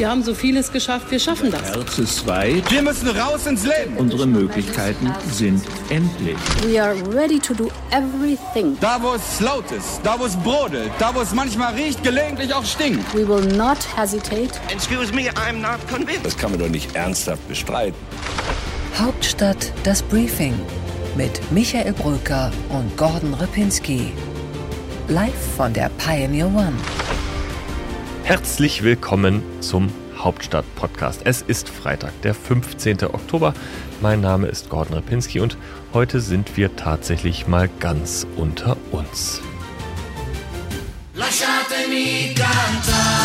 Wir haben so vieles geschafft, wir schaffen das. Herz ist weit. Wir müssen raus ins Leben. Unsere Möglichkeiten sind endlich. We are ready to do everything. Da, wo es laut ist, da, wo es brodelt, da, wo es manchmal riecht, gelegentlich auch stinkt. We will not hesitate. Excuse me, I'm not convinced. Das kann man doch nicht ernsthaft bestreiten. Hauptstadt das Briefing mit Michael Bröker und Gordon Ripinski. Live von der Pioneer One. Herzlich willkommen zum Hauptstadt-Podcast. Es ist Freitag, der 15. Oktober. Mein Name ist Gordon Repinski und heute sind wir tatsächlich mal ganz unter uns. Lasciatemi cantare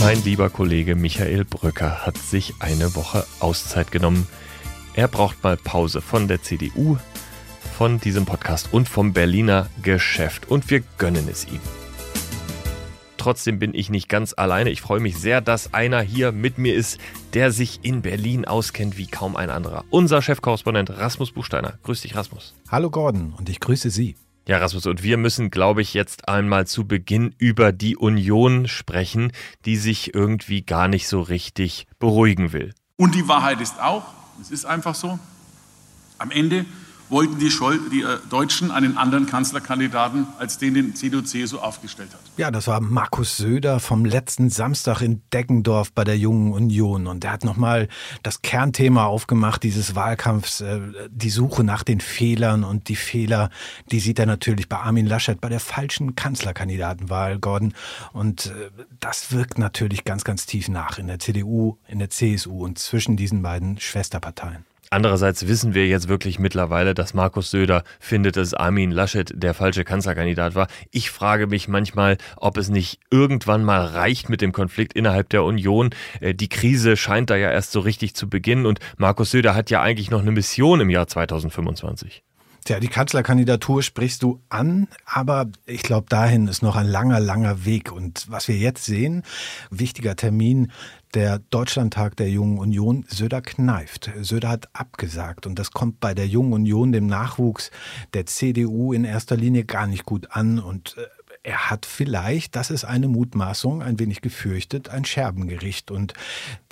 Mein lieber Kollege Michael Brücker hat sich eine Woche Auszeit genommen. Er braucht mal Pause von der CDU, von diesem Podcast und vom Berliner Geschäft und wir gönnen es ihm. Trotzdem bin ich nicht ganz alleine. Ich freue mich sehr, dass einer hier mit mir ist, der sich in Berlin auskennt wie kaum ein anderer. Unser Chefkorrespondent Rasmus Buchsteiner. Grüß dich, Rasmus. Hallo Gordon und ich grüße Sie. Ja, Rasmus, und wir müssen, glaube ich, jetzt einmal zu Beginn über die Union sprechen, die sich irgendwie gar nicht so richtig beruhigen will. Und die Wahrheit ist auch, es ist einfach so, am Ende wollten die, die äh, Deutschen einen anderen Kanzlerkandidaten, als den den CDU-CSU aufgestellt hat. Ja, das war Markus Söder vom letzten Samstag in Deggendorf bei der Jungen Union. Und der hat nochmal das Kernthema aufgemacht dieses Wahlkampfs, äh, die Suche nach den Fehlern. Und die Fehler, die sieht er natürlich bei Armin Laschet bei der falschen Kanzlerkandidatenwahl, Gordon. Und äh, das wirkt natürlich ganz, ganz tief nach in der CDU, in der CSU und zwischen diesen beiden Schwesterparteien. Andererseits wissen wir jetzt wirklich mittlerweile, dass Markus Söder findet, dass Armin Laschet der falsche Kanzlerkandidat war. Ich frage mich manchmal, ob es nicht irgendwann mal reicht mit dem Konflikt innerhalb der Union. Äh, die Krise scheint da ja erst so richtig zu beginnen und Markus Söder hat ja eigentlich noch eine Mission im Jahr 2025. Tja, die Kanzlerkandidatur sprichst du an, aber ich glaube, dahin ist noch ein langer, langer Weg. Und was wir jetzt sehen, wichtiger Termin, der Deutschlandtag der Jungen Union, Söder kneift. Söder hat abgesagt und das kommt bei der Jungen Union, dem Nachwuchs der CDU in erster Linie gar nicht gut an und äh, er hat vielleicht, das ist eine Mutmaßung, ein wenig gefürchtet, ein Scherbengericht. Und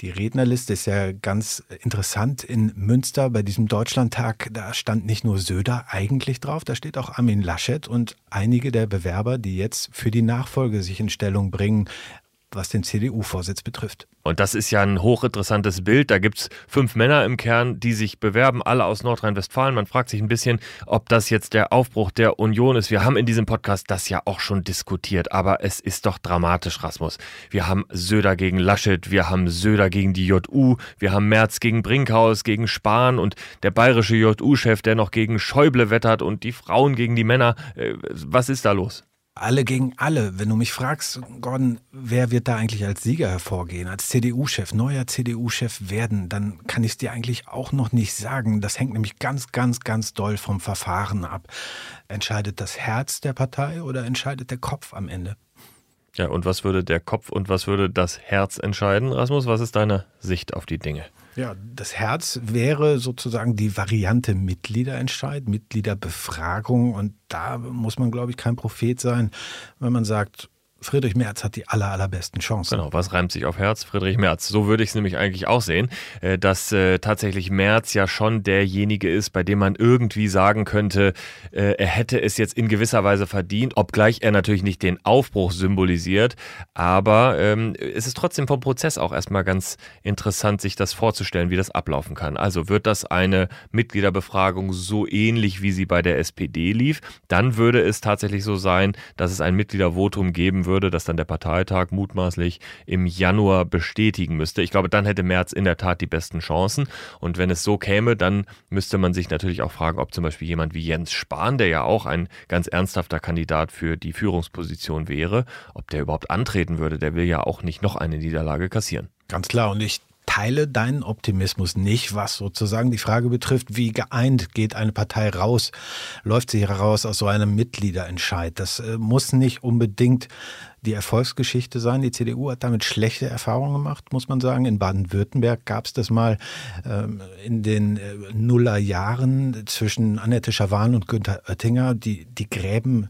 die Rednerliste ist ja ganz interessant. In Münster bei diesem Deutschlandtag, da stand nicht nur Söder eigentlich drauf, da steht auch Armin Laschet und einige der Bewerber, die jetzt für die Nachfolge sich in Stellung bringen, was den CDU-Vorsitz betrifft. Und das ist ja ein hochinteressantes Bild. Da gibt es fünf Männer im Kern, die sich bewerben, alle aus Nordrhein-Westfalen. Man fragt sich ein bisschen, ob das jetzt der Aufbruch der Union ist. Wir haben in diesem Podcast das ja auch schon diskutiert, aber es ist doch dramatisch, Rasmus. Wir haben Söder gegen Laschet, wir haben Söder gegen die JU, wir haben Merz gegen Brinkhaus, gegen Spahn und der bayerische JU-Chef, der noch gegen Schäuble wettert und die Frauen gegen die Männer. Äh, was ist da los? Alle gegen alle. Wenn du mich fragst, Gordon, wer wird da eigentlich als Sieger hervorgehen, als CDU-Chef, neuer CDU-Chef werden, dann kann ich es dir eigentlich auch noch nicht sagen. Das hängt nämlich ganz, ganz, ganz doll vom Verfahren ab. Entscheidet das Herz der Partei oder entscheidet der Kopf am Ende? Ja, und was würde der Kopf und was würde das Herz entscheiden? Rasmus, was ist deine Sicht auf die Dinge? Ja, das Herz wäre sozusagen die Variante Mitgliederentscheid, Mitgliederbefragung. Und da muss man, glaube ich, kein Prophet sein, wenn man sagt, Friedrich Merz hat die aller, allerbesten Chancen. Genau, was reimt sich auf Herz? Friedrich Merz. So würde ich es nämlich eigentlich auch sehen, äh, dass äh, tatsächlich Merz ja schon derjenige ist, bei dem man irgendwie sagen könnte, äh, er hätte es jetzt in gewisser Weise verdient, obgleich er natürlich nicht den Aufbruch symbolisiert. Aber ähm, es ist trotzdem vom Prozess auch erstmal ganz interessant, sich das vorzustellen, wie das ablaufen kann. Also wird das eine Mitgliederbefragung so ähnlich, wie sie bei der SPD lief, dann würde es tatsächlich so sein, dass es ein Mitgliedervotum geben würde würde, das dann der Parteitag mutmaßlich im Januar bestätigen müsste. Ich glaube, dann hätte Merz in der Tat die besten Chancen. Und wenn es so käme, dann müsste man sich natürlich auch fragen, ob zum Beispiel jemand wie Jens Spahn, der ja auch ein ganz ernsthafter Kandidat für die Führungsposition wäre, ob der überhaupt antreten würde. Der will ja auch nicht noch eine Niederlage kassieren. Ganz klar. Und ich teile deinen Optimismus nicht, was sozusagen die Frage betrifft, wie geeint geht eine Partei raus, läuft sie heraus aus so einem Mitgliederentscheid. Das äh, muss nicht unbedingt die Erfolgsgeschichte sein. Die CDU hat damit schlechte Erfahrungen gemacht, muss man sagen. In Baden-Württemberg gab es das mal ähm, in den äh, Nullerjahren zwischen Annette Schawan und Günther Oettinger. Die, die Gräben,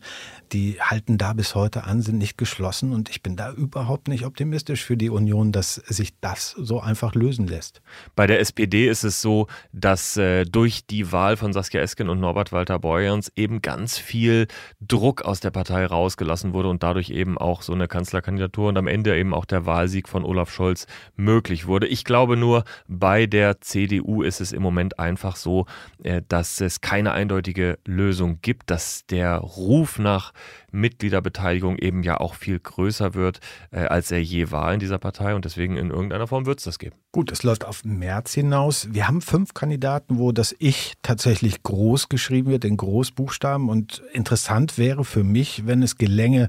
die halten da bis heute an, sind nicht geschlossen. Und ich bin da überhaupt nicht optimistisch für die Union, dass sich das so einfach lösen lässt. Bei der SPD ist es so, dass äh, durch die Wahl von Saskia Esken und Norbert Walter Borjans eben ganz viel Druck aus der Partei rausgelassen wurde und dadurch eben auch so eine Kanzlerkandidatur und am Ende eben auch der Wahlsieg von Olaf Scholz möglich wurde. Ich glaube nur, bei der CDU ist es im Moment einfach so, äh, dass es keine eindeutige Lösung gibt, dass der Ruf nach Mitgliederbeteiligung eben ja auch viel größer wird, äh, als er je war in dieser Partei und deswegen in irgendeiner Form wird es das geben. Gut, es läuft auf März hinaus. Wir haben fünf Kandidaten, wo das Ich tatsächlich groß geschrieben wird, in Großbuchstaben. Und interessant wäre für mich, wenn es gelänge,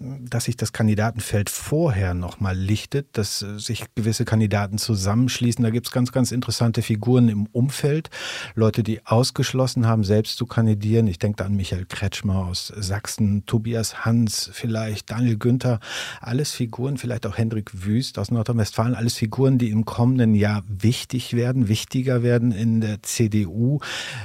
dass sich das Kandidatenfeld vorher nochmal lichtet, dass äh, sich gewisse Kandidaten zusammenschließen. Da gibt es ganz, ganz interessante Figuren im Umfeld. Leute, die ausgeschlossen haben, selbst zu kandidieren. Ich denke da an Michael Kretschmer aus Sachsen, Tobias Hans, vielleicht Daniel Günther. Alles Figuren, vielleicht auch Hendrik Wüst aus Nordrhein-Westfalen. Alles Figuren, die im kommenden Jahr wichtig werden, wichtiger werden in der CDU.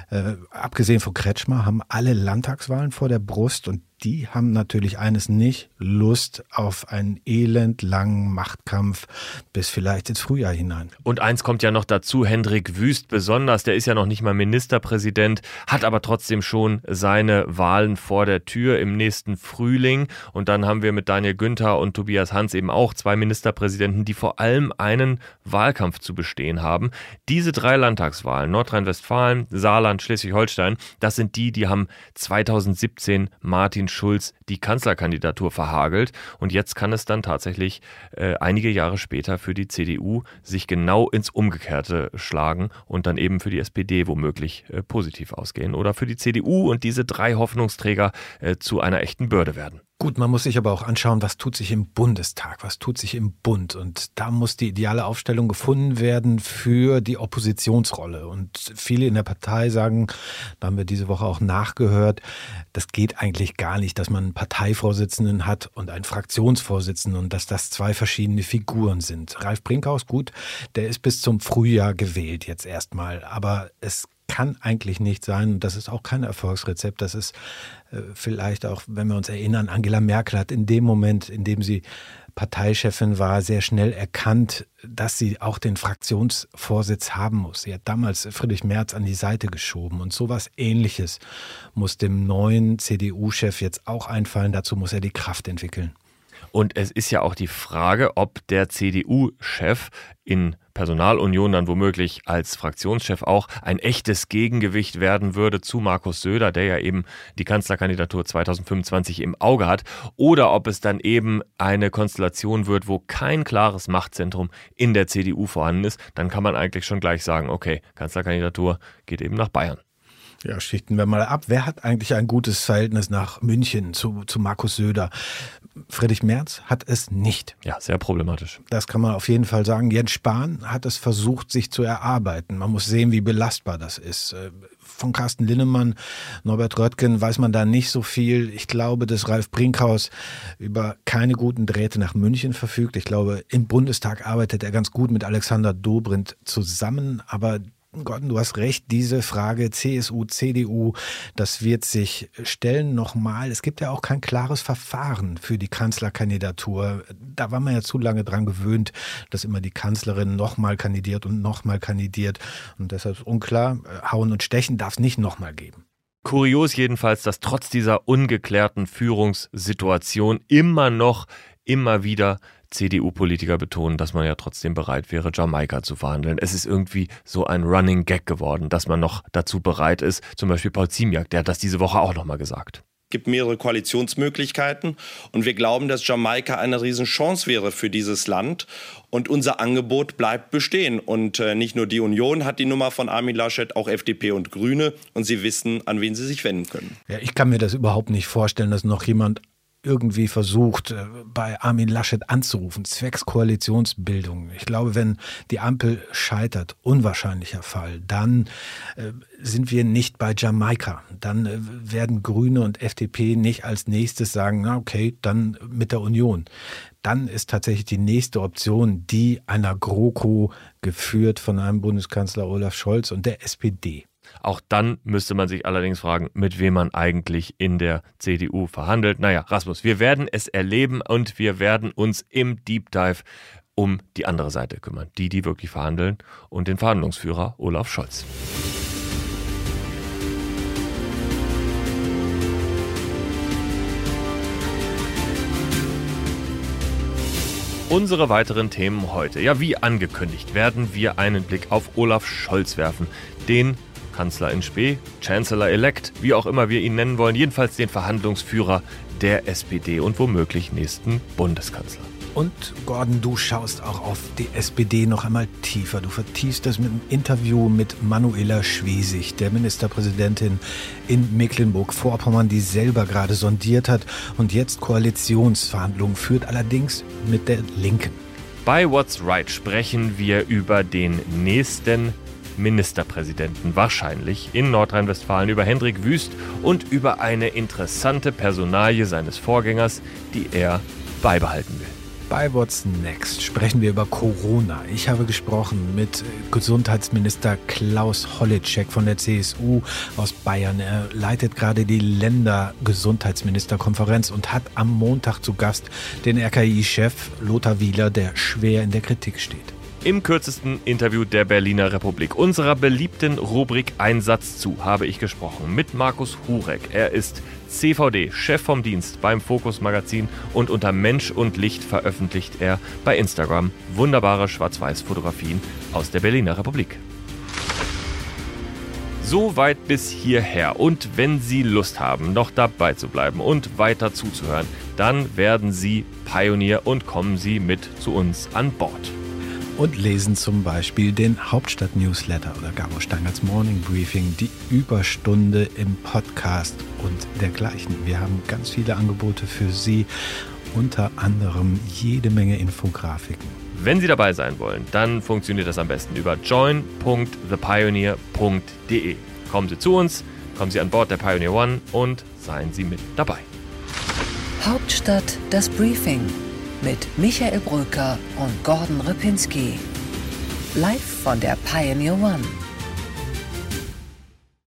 Äh, abgesehen von Kretschmer haben alle Landtagswahlen vor der Brust und die haben natürlich eines nicht, Lust auf einen elendlangen Machtkampf bis vielleicht ins Frühjahr hinein. Und eins kommt ja noch dazu, Hendrik Wüst besonders, der ist ja noch nicht mal Ministerpräsident, hat aber trotzdem schon seine Wahlen vor der Tür im nächsten Frühling. Und dann haben wir mit Daniel Günther und Tobias Hans eben auch zwei Ministerpräsidenten, die vor allem einen Wahlkampf zu bestehen haben. Diese drei Landtagswahlen, Nordrhein-Westfalen, Saarland, Schleswig-Holstein, das sind die, die haben 2017 Martin Schulz die Kanzlerkandidatur verhagelt. Und jetzt kann es dann tatsächlich äh, einige Jahre später für die CDU sich genau ins Umgekehrte schlagen und dann eben für die SPD womöglich äh, positiv ausgehen oder für die CDU und diese drei Hoffnungsträger äh, zu einer echten Bürde werden. Gut, man muss sich aber auch anschauen, was tut sich im Bundestag, was tut sich im Bund. Und da muss die ideale Aufstellung gefunden werden für die Oppositionsrolle. Und viele in der Partei sagen, da haben wir diese Woche auch nachgehört, das geht eigentlich gar nicht, dass man einen Parteivorsitzenden hat und einen Fraktionsvorsitzenden und dass das zwei verschiedene Figuren sind. Ralf Brinkhaus, gut, der ist bis zum Frühjahr gewählt jetzt erstmal. Aber es kann eigentlich nicht sein. Und das ist auch kein Erfolgsrezept. Das ist äh, vielleicht auch, wenn wir uns erinnern, Angela Merkel hat in dem Moment, in dem sie Parteichefin war, sehr schnell erkannt, dass sie auch den Fraktionsvorsitz haben muss. Sie hat damals Friedrich Merz an die Seite geschoben. Und sowas ähnliches muss dem neuen CDU-Chef jetzt auch einfallen. Dazu muss er die Kraft entwickeln. Und es ist ja auch die Frage, ob der CDU-Chef in Personalunion dann womöglich als Fraktionschef auch ein echtes Gegengewicht werden würde zu Markus Söder, der ja eben die Kanzlerkandidatur 2025 im Auge hat, oder ob es dann eben eine Konstellation wird, wo kein klares Machtzentrum in der CDU vorhanden ist, dann kann man eigentlich schon gleich sagen, okay, Kanzlerkandidatur geht eben nach Bayern. Ja, schichten wir mal ab. Wer hat eigentlich ein gutes Verhältnis nach München zu, zu Markus Söder? Friedrich Merz hat es nicht. Ja, sehr problematisch. Das kann man auf jeden Fall sagen. Jens Spahn hat es versucht, sich zu erarbeiten. Man muss sehen, wie belastbar das ist. Äh, von Carsten Linnemann, Norbert Röttgen weiß man da nicht so viel. Ich glaube, dass Ralf Brinkhaus über keine guten Drähte nach München verfügt. Ich glaube, im Bundestag arbeitet er ganz gut mit Alexander Dobrindt zusammen, aber Gordon, du hast recht, diese Frage CSU, CDU, das wird sich stellen nochmal. Es gibt ja auch kein klares Verfahren für die Kanzlerkandidatur. Da war man ja zu lange dran gewöhnt, dass immer die Kanzlerin nochmal kandidiert und nochmal kandidiert. Und deshalb ist unklar, Hauen und Stechen darf es nicht nochmal geben. Kurios jedenfalls, dass trotz dieser ungeklärten Führungssituation immer noch, immer wieder CDU-Politiker betonen, dass man ja trotzdem bereit wäre, Jamaika zu verhandeln. Es ist irgendwie so ein Running Gag geworden, dass man noch dazu bereit ist. Zum Beispiel Paul Ziemiak, der hat das diese Woche auch nochmal gesagt gibt mehrere Koalitionsmöglichkeiten und wir glauben, dass Jamaika eine Riesenchance wäre für dieses Land und unser Angebot bleibt bestehen und äh, nicht nur die Union hat die Nummer von Armin Laschet, auch FDP und Grüne und sie wissen, an wen sie sich wenden können. Ja, ich kann mir das überhaupt nicht vorstellen, dass noch jemand irgendwie versucht, äh, bei Armin Laschet anzurufen, zwecks Koalitionsbildung. Ich glaube, wenn die Ampel scheitert, unwahrscheinlicher Fall, dann äh, sind wir nicht bei Jamaika. Dann äh, werden Grüne und FDP nicht als nächstes sagen, na okay, dann mit der Union. Dann ist tatsächlich die nächste Option die einer GroKo geführt von einem Bundeskanzler Olaf Scholz und der SPD. Auch dann müsste man sich allerdings fragen, mit wem man eigentlich in der CDU verhandelt. Naja, Rasmus, wir werden es erleben und wir werden uns im Deep Dive um die andere Seite kümmern. Die, die wirklich verhandeln und den Verhandlungsführer Olaf Scholz. Unsere weiteren Themen heute. Ja, wie angekündigt, werden wir einen Blick auf Olaf Scholz werfen, den Kanzler in Spee, Chancellor-elect, wie auch immer wir ihn nennen wollen, jedenfalls den Verhandlungsführer der SPD und womöglich nächsten Bundeskanzler. Und Gordon, du schaust auch auf die SPD noch einmal tiefer. Du vertiefst das mit einem Interview mit Manuela Schwesig, der Ministerpräsidentin in Mecklenburg-Vorpommern, die selber gerade sondiert hat und jetzt Koalitionsverhandlungen führt, allerdings mit der Linken. Bei What's Right sprechen wir über den nächsten Ministerpräsidenten wahrscheinlich in Nordrhein-Westfalen über Hendrik Wüst und über eine interessante Personalie seines Vorgängers, die er beibehalten will. Bei What's Next sprechen wir über Corona. Ich habe gesprochen mit Gesundheitsminister Klaus Hollitschek von der CSU aus Bayern. Er leitet gerade die Ländergesundheitsministerkonferenz und hat am Montag zu Gast den RKI-Chef Lothar Wieler, der schwer in der Kritik steht im kürzesten Interview der Berliner Republik, unserer beliebten Rubrik Einsatz zu, habe ich gesprochen mit Markus Hurek. Er ist CVD, Chef vom Dienst beim Fokus Magazin und unter Mensch und Licht veröffentlicht er bei Instagram wunderbare Schwarz-Weiß-Fotografien aus der Berliner Republik. So weit bis hierher. Und wenn Sie Lust haben, noch dabei zu bleiben und weiter zuzuhören, dann werden Sie Pionier und kommen Sie mit zu uns an Bord und lesen zum Beispiel den Hauptstadt-Newsletter oder Gabo Steiners Morning Briefing, die Überstunde im Podcast und dergleichen. Wir haben ganz viele Angebote für Sie, unter anderem jede Menge Infografiken. Wenn Sie dabei sein wollen, dann funktioniert das am besten über join.thepioneer.de. Kommen Sie zu uns, kommen Sie an Bord der Pioneer One und seien Sie mit dabei. Hauptstadt das Briefing mit Michael Bröker und Gordon Ripinski. Live von der Pioneer One.